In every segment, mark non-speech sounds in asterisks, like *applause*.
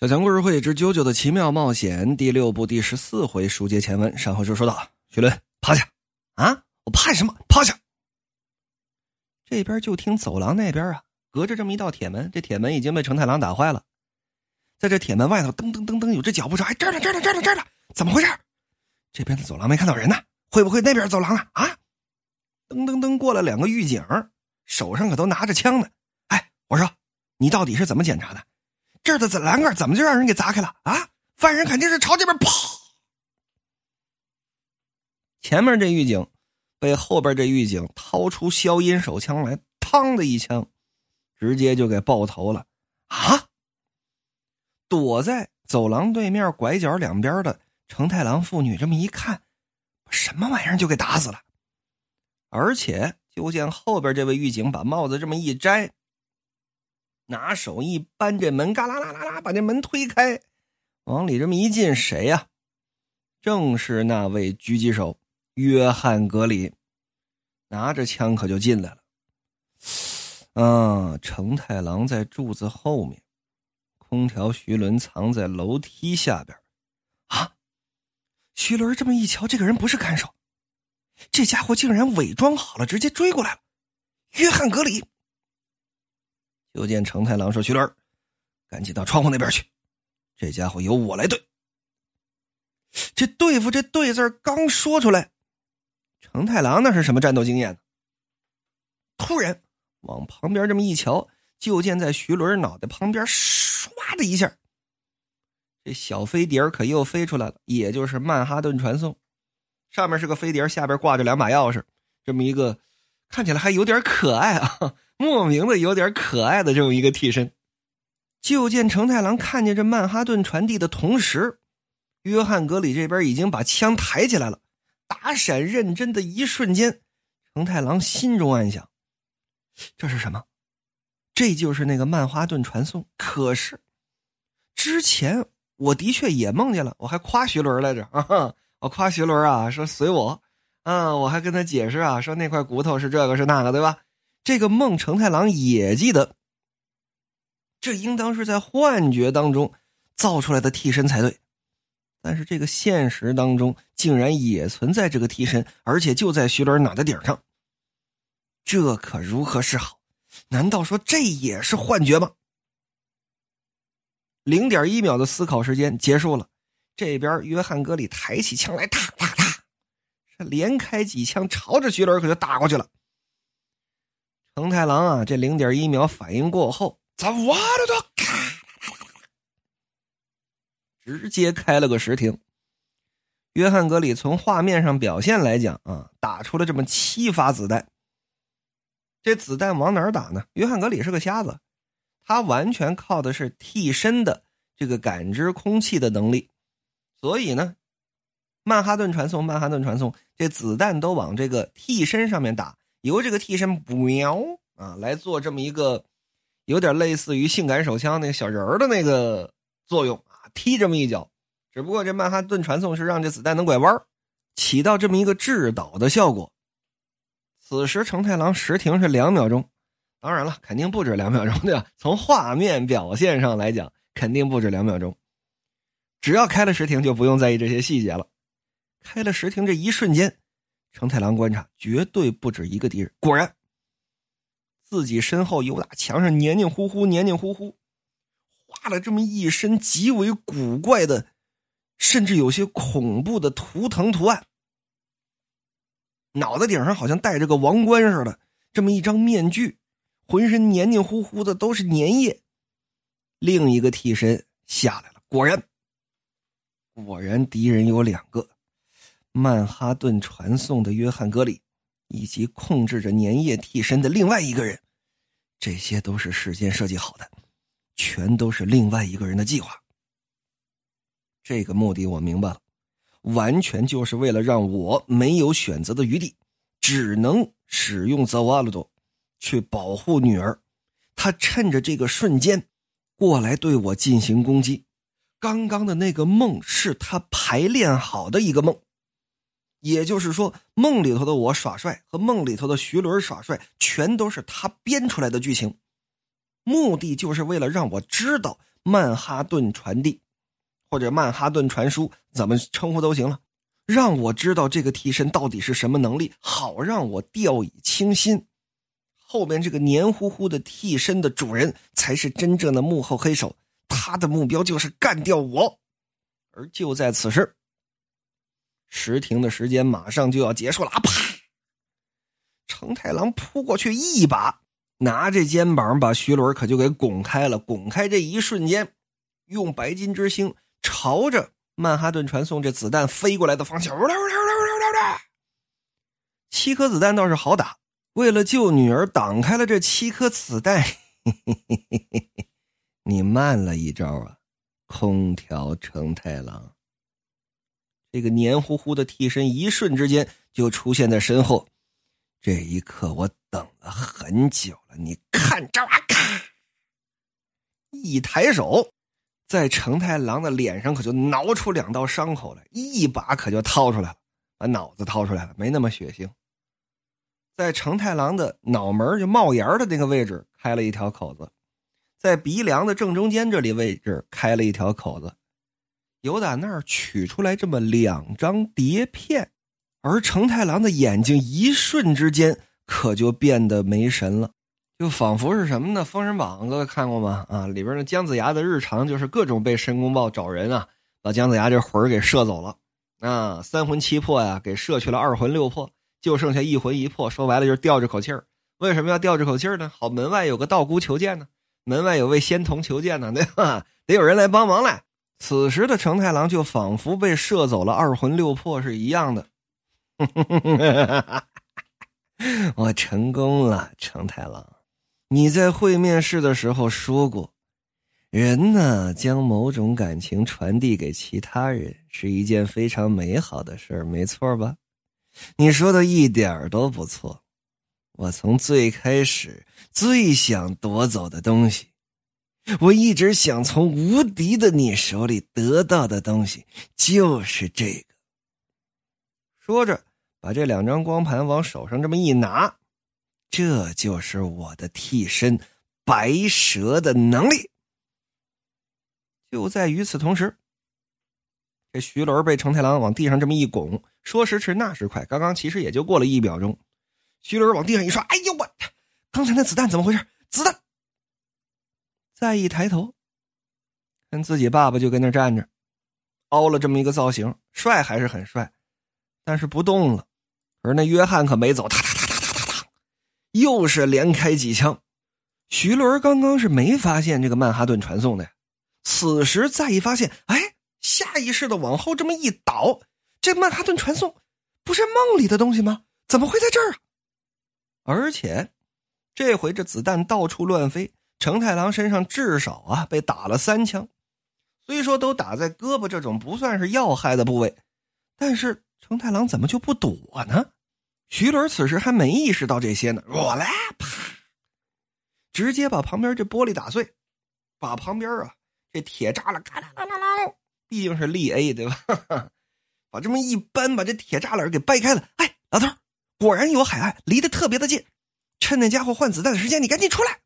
小强故事会之《九九的奇妙冒险》第六部第十四回书接前文，上回就说到：徐伦趴下，啊，我怕什么？趴下。这边就听走廊那边啊，隔着这么一道铁门，这铁门已经被成太郎打坏了。在这铁门外头，噔噔噔噔，有只脚步声，哎，这儿呢，这儿呢，这儿呢，这儿呢，怎么回事？这边的走廊没看到人呢，会不会那边走廊啊？啊，噔噔噔，过来两个狱警，手上可都拿着枪呢。哎，我说，你到底是怎么检查的？这儿的栏杆怎么就让人给砸开了啊？犯人肯定是朝这边跑。前面这狱警被后边这狱警掏出消音手枪来，嘡的一枪，直接就给爆头了啊！躲在走廊对面拐角两边的成太郎妇女这么一看，什么玩意儿就给打死了。而且就见后边这位狱警把帽子这么一摘。拿手一扳这门，嘎啦啦啦啦，把这门推开，往里这么一进，谁呀？正是那位狙击手约翰·格里，拿着枪可就进来了。啊，成太郎在柱子后面，空调徐伦藏在楼梯下边。啊，徐伦这么一瞧，这个人不是看守，这家伙竟然伪装好了，直接追过来了。约翰·格里。就见成太郎说：“徐伦，赶紧到窗户那边去，这家伙由我来对。”这对付这“对”字刚说出来，成太郎那是什么战斗经验呢？突然往旁边这么一瞧，就见在徐伦脑袋旁边，唰的一下，这小飞碟可又飞出来了，也就是曼哈顿传送，上面是个飞碟，下边挂着两把钥匙，这么一个看起来还有点可爱啊。莫名的有点可爱的这么一个替身，就见成太郎看见这曼哈顿传递的同时，约翰格里这边已经把枪抬起来了，打闪认真的一瞬间，成太郎心中暗想：这是什么？这就是那个曼哈顿传送。可是之前我的确也梦见了，我还夸徐伦来着 *laughs* 啊！我夸徐伦啊，说随我，嗯，我还跟他解释啊，说那块骨头是这个是那个，对吧？这个梦成太郎也记得，这应当是在幻觉当中造出来的替身才对，但是这个现实当中竟然也存在这个替身，而且就在徐伦脑袋顶上。这可如何是好？难道说这也是幻觉吗？零点一秒的思考时间结束了，这边约翰格里抬起枪来，哒哒哒，是连开几枪，朝着徐伦可就打过去了。成太郎啊，这零点一秒反应过后，咋哇的都直接开了个实停。约翰格里从画面上表现来讲啊，打出了这么七发子弹。这子弹往哪儿打呢？约翰格里是个瞎子，他完全靠的是替身的这个感知空气的能力，所以呢，曼哈顿传送，曼哈顿传送，这子弹都往这个替身上面打。由这个替身喵啊来做这么一个有点类似于性感手枪那个小人儿的那个作用啊，踢这么一脚，只不过这曼哈顿传送是让这子弹能拐弯起到这么一个制导的效果。此时成太郎时停是两秒钟，当然了，肯定不止两秒钟对吧？从画面表现上来讲，肯定不止两秒钟。只要开了时停，就不用在意这些细节了。开了时停这一瞬间。成太郎观察，绝对不止一个敌人。果然，自己身后有打墙上黏黏糊糊、黏黏糊糊，画了这么一身极为古怪的，甚至有些恐怖的图腾图案。脑袋顶上好像戴着个王冠似的，这么一张面具，浑身黏黏糊糊的，都是粘液。另一个替身下来了，果然，果然敌人有两个。曼哈顿传送的约翰·格里，以及控制着粘液替身的另外一个人，这些都是事先设计好的，全都是另外一个人的计划。这个目的我明白了，完全就是为了让我没有选择的余地，只能使用泽瓦鲁多去保护女儿。他趁着这个瞬间过来对我进行攻击。刚刚的那个梦是他排练好的一个梦。也就是说，梦里头的我耍帅和梦里头的徐伦耍帅，全都是他编出来的剧情，目的就是为了让我知道曼哈顿传递，或者曼哈顿传输，怎么称呼都行了。让我知道这个替身到底是什么能力，好让我掉以轻心。后面这个黏糊糊的替身的主人才是真正的幕后黑手，他的目标就是干掉我。而就在此时，时停的时间马上就要结束了啊！啪！成太郎扑过去，一把拿着肩膀把徐伦可就给拱开了。拱开这一瞬间，用白金之星朝着曼哈顿传送这子弹飞过来的方向，七颗子弹倒是好打。为了救女儿，挡开了这七颗子弹。*laughs* 你慢了一招啊，空调成太郎。这个黏糊糊的替身一瞬之间就出现在身后。这一刻我等了很久了，你看着啊！咔，一抬手，在成太郎的脸上可就挠出两道伤口来，一把可就掏出来了，把脑子掏出来了，没那么血腥。在成太郎的脑门就冒烟的那个位置开了一条口子，在鼻梁的正中间这里位置开了一条口子，由打那儿取出来这么两张碟片，而成太郎的眼睛一瞬之间可就变得没神了，就仿佛是什么呢？《封神榜》各位看过吗？啊，里边的姜子牙的日常就是各种被申公豹找人啊，把姜子牙这魂给射走了，啊，三魂七魄呀，给射去了二魂六魄。就剩下一魂一魄，说白了就是吊着口气儿。为什么要吊着口气儿呢？好，门外有个道姑求见呢，门外有位仙童求见呢，对吧？*laughs* 得有人来帮忙来。此时的成太郎就仿佛被射走了二魂六魄是一样的。*laughs* 我成功了，成太郎。你在会面室的时候说过，人呢将某种感情传递给其他人是一件非常美好的事儿，没错吧？你说的一点都不错，我从最开始最想夺走的东西，我一直想从无敌的你手里得到的东西，就是这个。说着，把这两张光盘往手上这么一拿，这就是我的替身白蛇的能力。就在与此同时。这徐伦被成太郎往地上这么一拱，说时迟，那时快，刚刚其实也就过了一秒钟。徐伦往地上一摔，哎呦我，刚才那子弹怎么回事？子弹！再一抬头，跟自己爸爸就跟那站着，凹了这么一个造型，帅还是很帅，但是不动了。而那约翰可没走，哒哒哒哒哒哒哒，又是连开几枪。徐伦刚刚是没发现这个曼哈顿传送的，此时再一发现，哎。下意识的往后这么一倒，这曼哈顿传送不是梦里的东西吗？怎么会在这儿啊？而且这回这子弹到处乱飞，成太郎身上至少啊被打了三枪，虽说都打在胳膊这种不算是要害的部位，但是成太郎怎么就不躲呢？徐伦此时还没意识到这些呢，我来啪，直接把旁边这玻璃打碎，把旁边啊这铁栅栏嘎啦啦啦啦。毕竟是力 A 对吧？*laughs* 把这么一扳，把这铁栅栏给掰开了。哎，老头果然有海岸，离得特别的近。趁那家伙换子弹的时间，你赶紧出来。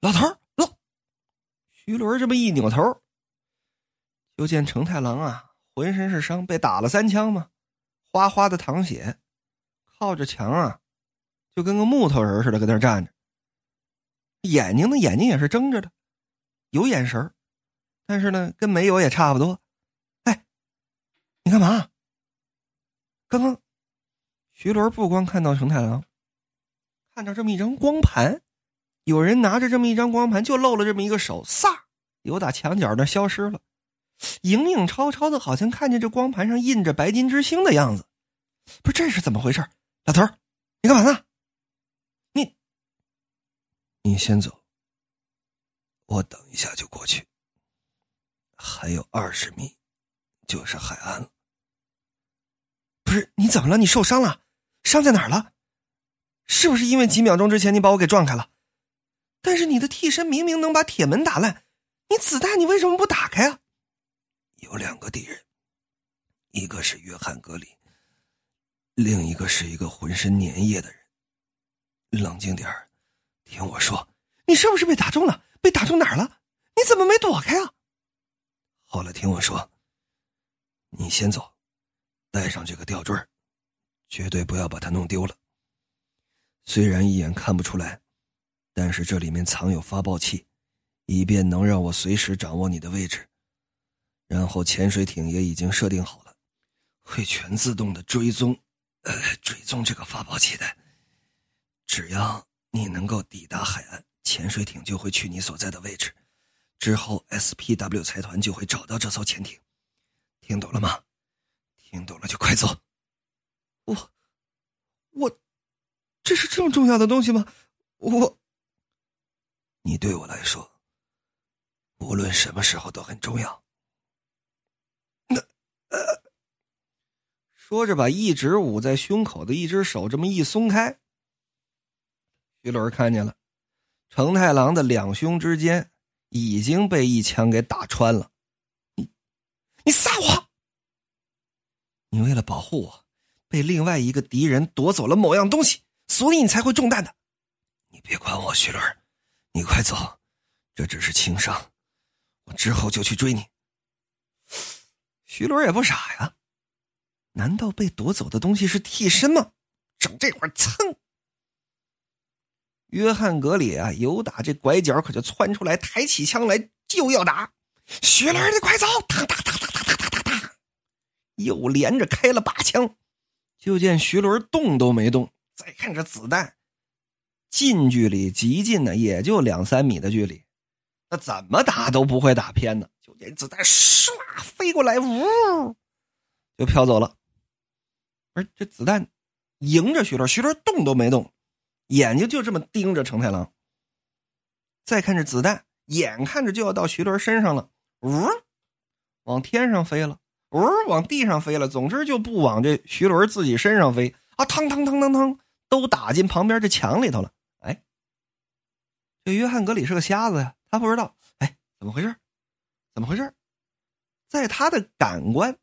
老头走。徐伦这么一扭头，就见成太郎啊，浑身是伤，被打了三枪嘛，哗哗的淌血，靠着墙啊，就跟个木头人似的，搁那站着。眼睛呢，眼睛也是睁着的，有眼神但是呢，跟没有也差不多。哎你干嘛？刚刚，徐伦不光看到成太郎，看到这么一张光盘，有人拿着这么一张光盘，就露了这么一个手，撒，由打墙角那消失了，影影绰绰的，好像看见这光盘上印着白金之星的样子。不是，这是怎么回事？老头你干嘛呢？你，你先走，我等一下就过去，还有二十米，就是海岸了。不是你怎么了？你受伤了？伤在哪儿了？是不是因为几秒钟之前你把我给撞开了？但是你的替身明明能把铁门打烂，你子弹你为什么不打开啊？有两个敌人，一个是约翰格里，另一个是一个浑身粘液的人。冷静点听我说，你是不是被打中了？被打中哪儿了？你怎么没躲开啊？后来听我说，你先走，带上这个吊坠绝对不要把它弄丢了。虽然一眼看不出来，但是这里面藏有发报器，以便能让我随时掌握你的位置。然后潜水艇也已经设定好了，会全自动的追踪，呃，追踪这个发报器的。只要你能够抵达海岸，潜水艇就会去你所在的位置。之后，SPW 财团就会找到这艘潜艇。听懂了吗？听懂了就快走。我，我，这是这么重要的东西吗？我，你对我来说，无论什么时候都很重要。说着，把一直捂在胸口的一只手这么一松开。徐伦看见了，成太郎的两胸之间。已经被一枪给打穿了，你，你撒谎！你为了保护我，被另外一个敌人夺走了某样东西，所以你才会中弹的。你别管我，徐伦，你快走，这只是轻伤，我之后就去追你。徐伦也不傻呀，难道被夺走的东西是替身吗？整这会儿，噌！约翰·格里啊，由打这拐角可就窜出来，抬起枪来就要打。徐伦，你快走！哒哒哒哒哒哒哒哒，又连着开了八枪。就见徐伦动都没动。再看这子弹，近距离极近的也就两三米的距离，那怎么打都不会打偏呢。就这子弹唰飞过来，呜，就飘走了。而这子弹迎着徐伦，徐伦动都没动。眼睛就这么盯着成太郎。再看这子弹，眼看着就要到徐伦身上了，呜，往天上飞了，呜，往地上飞了，总之就不往这徐伦自己身上飞啊！嘡嘡嘡嘡嘡，都打进旁边这墙里头了。这约翰格里是个瞎子呀，他不知道，哎，怎么回事？怎么回事？在他的感官，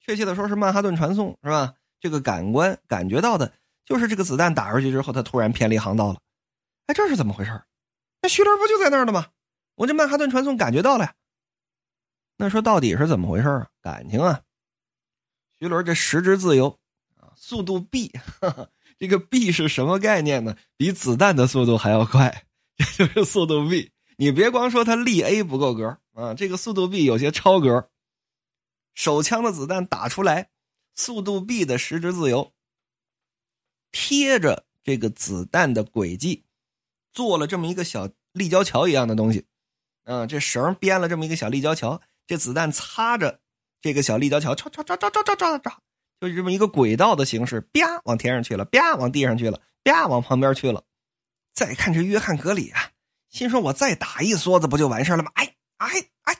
确切的说是曼哈顿传送，是吧？这个感官感觉到的。就是这个子弹打出去之后，他突然偏离航道了。哎，这是怎么回事？那徐伦不就在那儿呢吗？我这曼哈顿传送感觉到了呀。那说到底是怎么回事啊？感情啊。徐伦这时之自由啊，速度 b，这个 b 是什么概念呢？比子弹的速度还要快，这 *laughs* 就是速度 b。你别光说它力 a 不够格啊，这个速度 b 有些超格。手枪的子弹打出来，速度 b 的时之自由。贴着这个子弹的轨迹，做了这么一个小立交桥一样的东西，嗯，这绳编了这么一个小立交桥，这子弹擦着这个小立交桥，唰唰唰唰唰唰唰唰，就这么一个轨道的形式，啪往天上去了，啪往地上去了，啪往旁边去了。再看这约翰格里啊，心说我再打一梭子不就完事了吗？哎哎哎，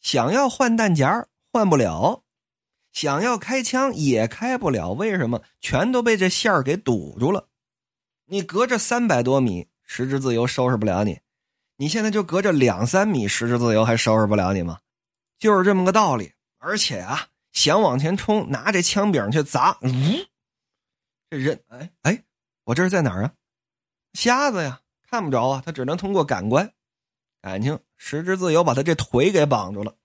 想要换弹夹换不了。想要开枪也开不了，为什么？全都被这线儿给堵住了。你隔着三百多米，十之自由收拾不了你。你现在就隔着两三米，十之自由还收拾不了你吗？就是这么个道理。而且啊，想往前冲，拿这枪柄去砸，嗯，这人，哎哎，我这是在哪儿啊？瞎子呀，看不着啊，他只能通过感官。感情时之自由把他这腿给绑住了。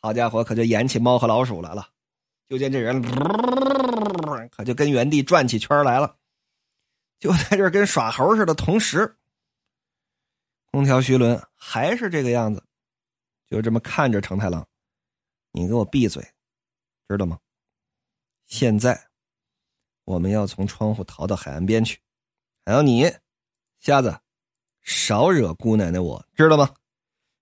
好家伙，可就演起猫和老鼠来了。就见这人，可就跟原地转起圈来了，就在这跟耍猴似的。同时，空调徐伦还是这个样子，就这么看着成太郎：“你给我闭嘴，知道吗？现在我们要从窗户逃到海岸边去，还有你，瞎子，少惹姑奶奶，我知道吗？”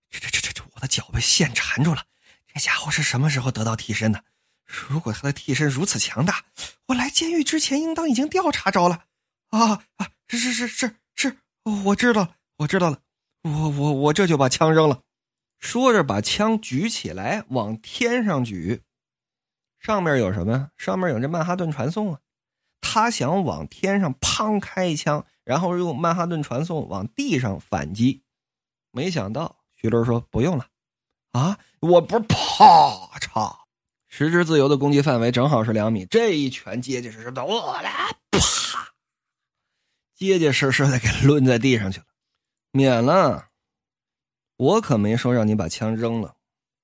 这这这这这，我的脚被线缠住了。这家伙是什么时候得到替身的？如果他的替身如此强大，我来监狱之前应当已经调查着了。啊啊，是是是是是，我知道了，我知道了，我我我这就把枪扔了。说着，把枪举起来，往天上举。上面有什么呀？上面有这曼哈顿传送啊。他想往天上砰开一枪，然后用曼哈顿传送往地上反击。没想到徐伦说不用了。啊，我不是啪嚓。时之自由的攻击范围正好是两米，这一拳结结实实的，我来啪，结结实实的给抡在地上去了，免了。我可没说让你把枪扔了，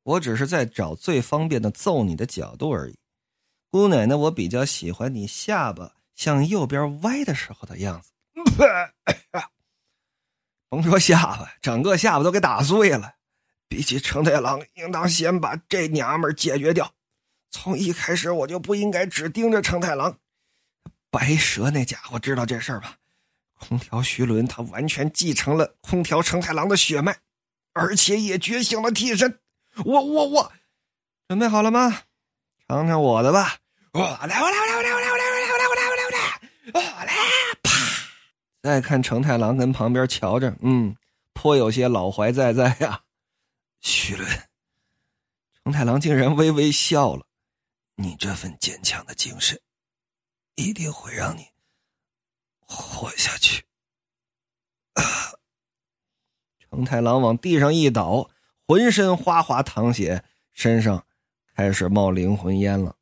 我只是在找最方便的揍你的角度而已。姑奶奶，我比较喜欢你下巴向右边歪的时候的样子。*laughs* 甭说下巴，整个下巴都给打碎了。比起成太郎，应当先把这娘们解决掉。从一开始我就不应该只盯着成太郎。白蛇那家伙知道这事儿吧？空调徐伦他完全继承了空调成太郎的血脉，而且也觉醒了替身。我我我，准备好了吗？尝尝我的吧！我来我来我来我来我来我来我来我来我来我来我来我来！啪！再看成太郎跟旁边瞧着，嗯，颇有些老怀在在呀。徐伦，成太郎竟然微微笑了。你这份坚强的精神，一定会让你活下去。啊！成太郎往地上一倒，浑身哗哗淌血，身上开始冒灵魂烟了。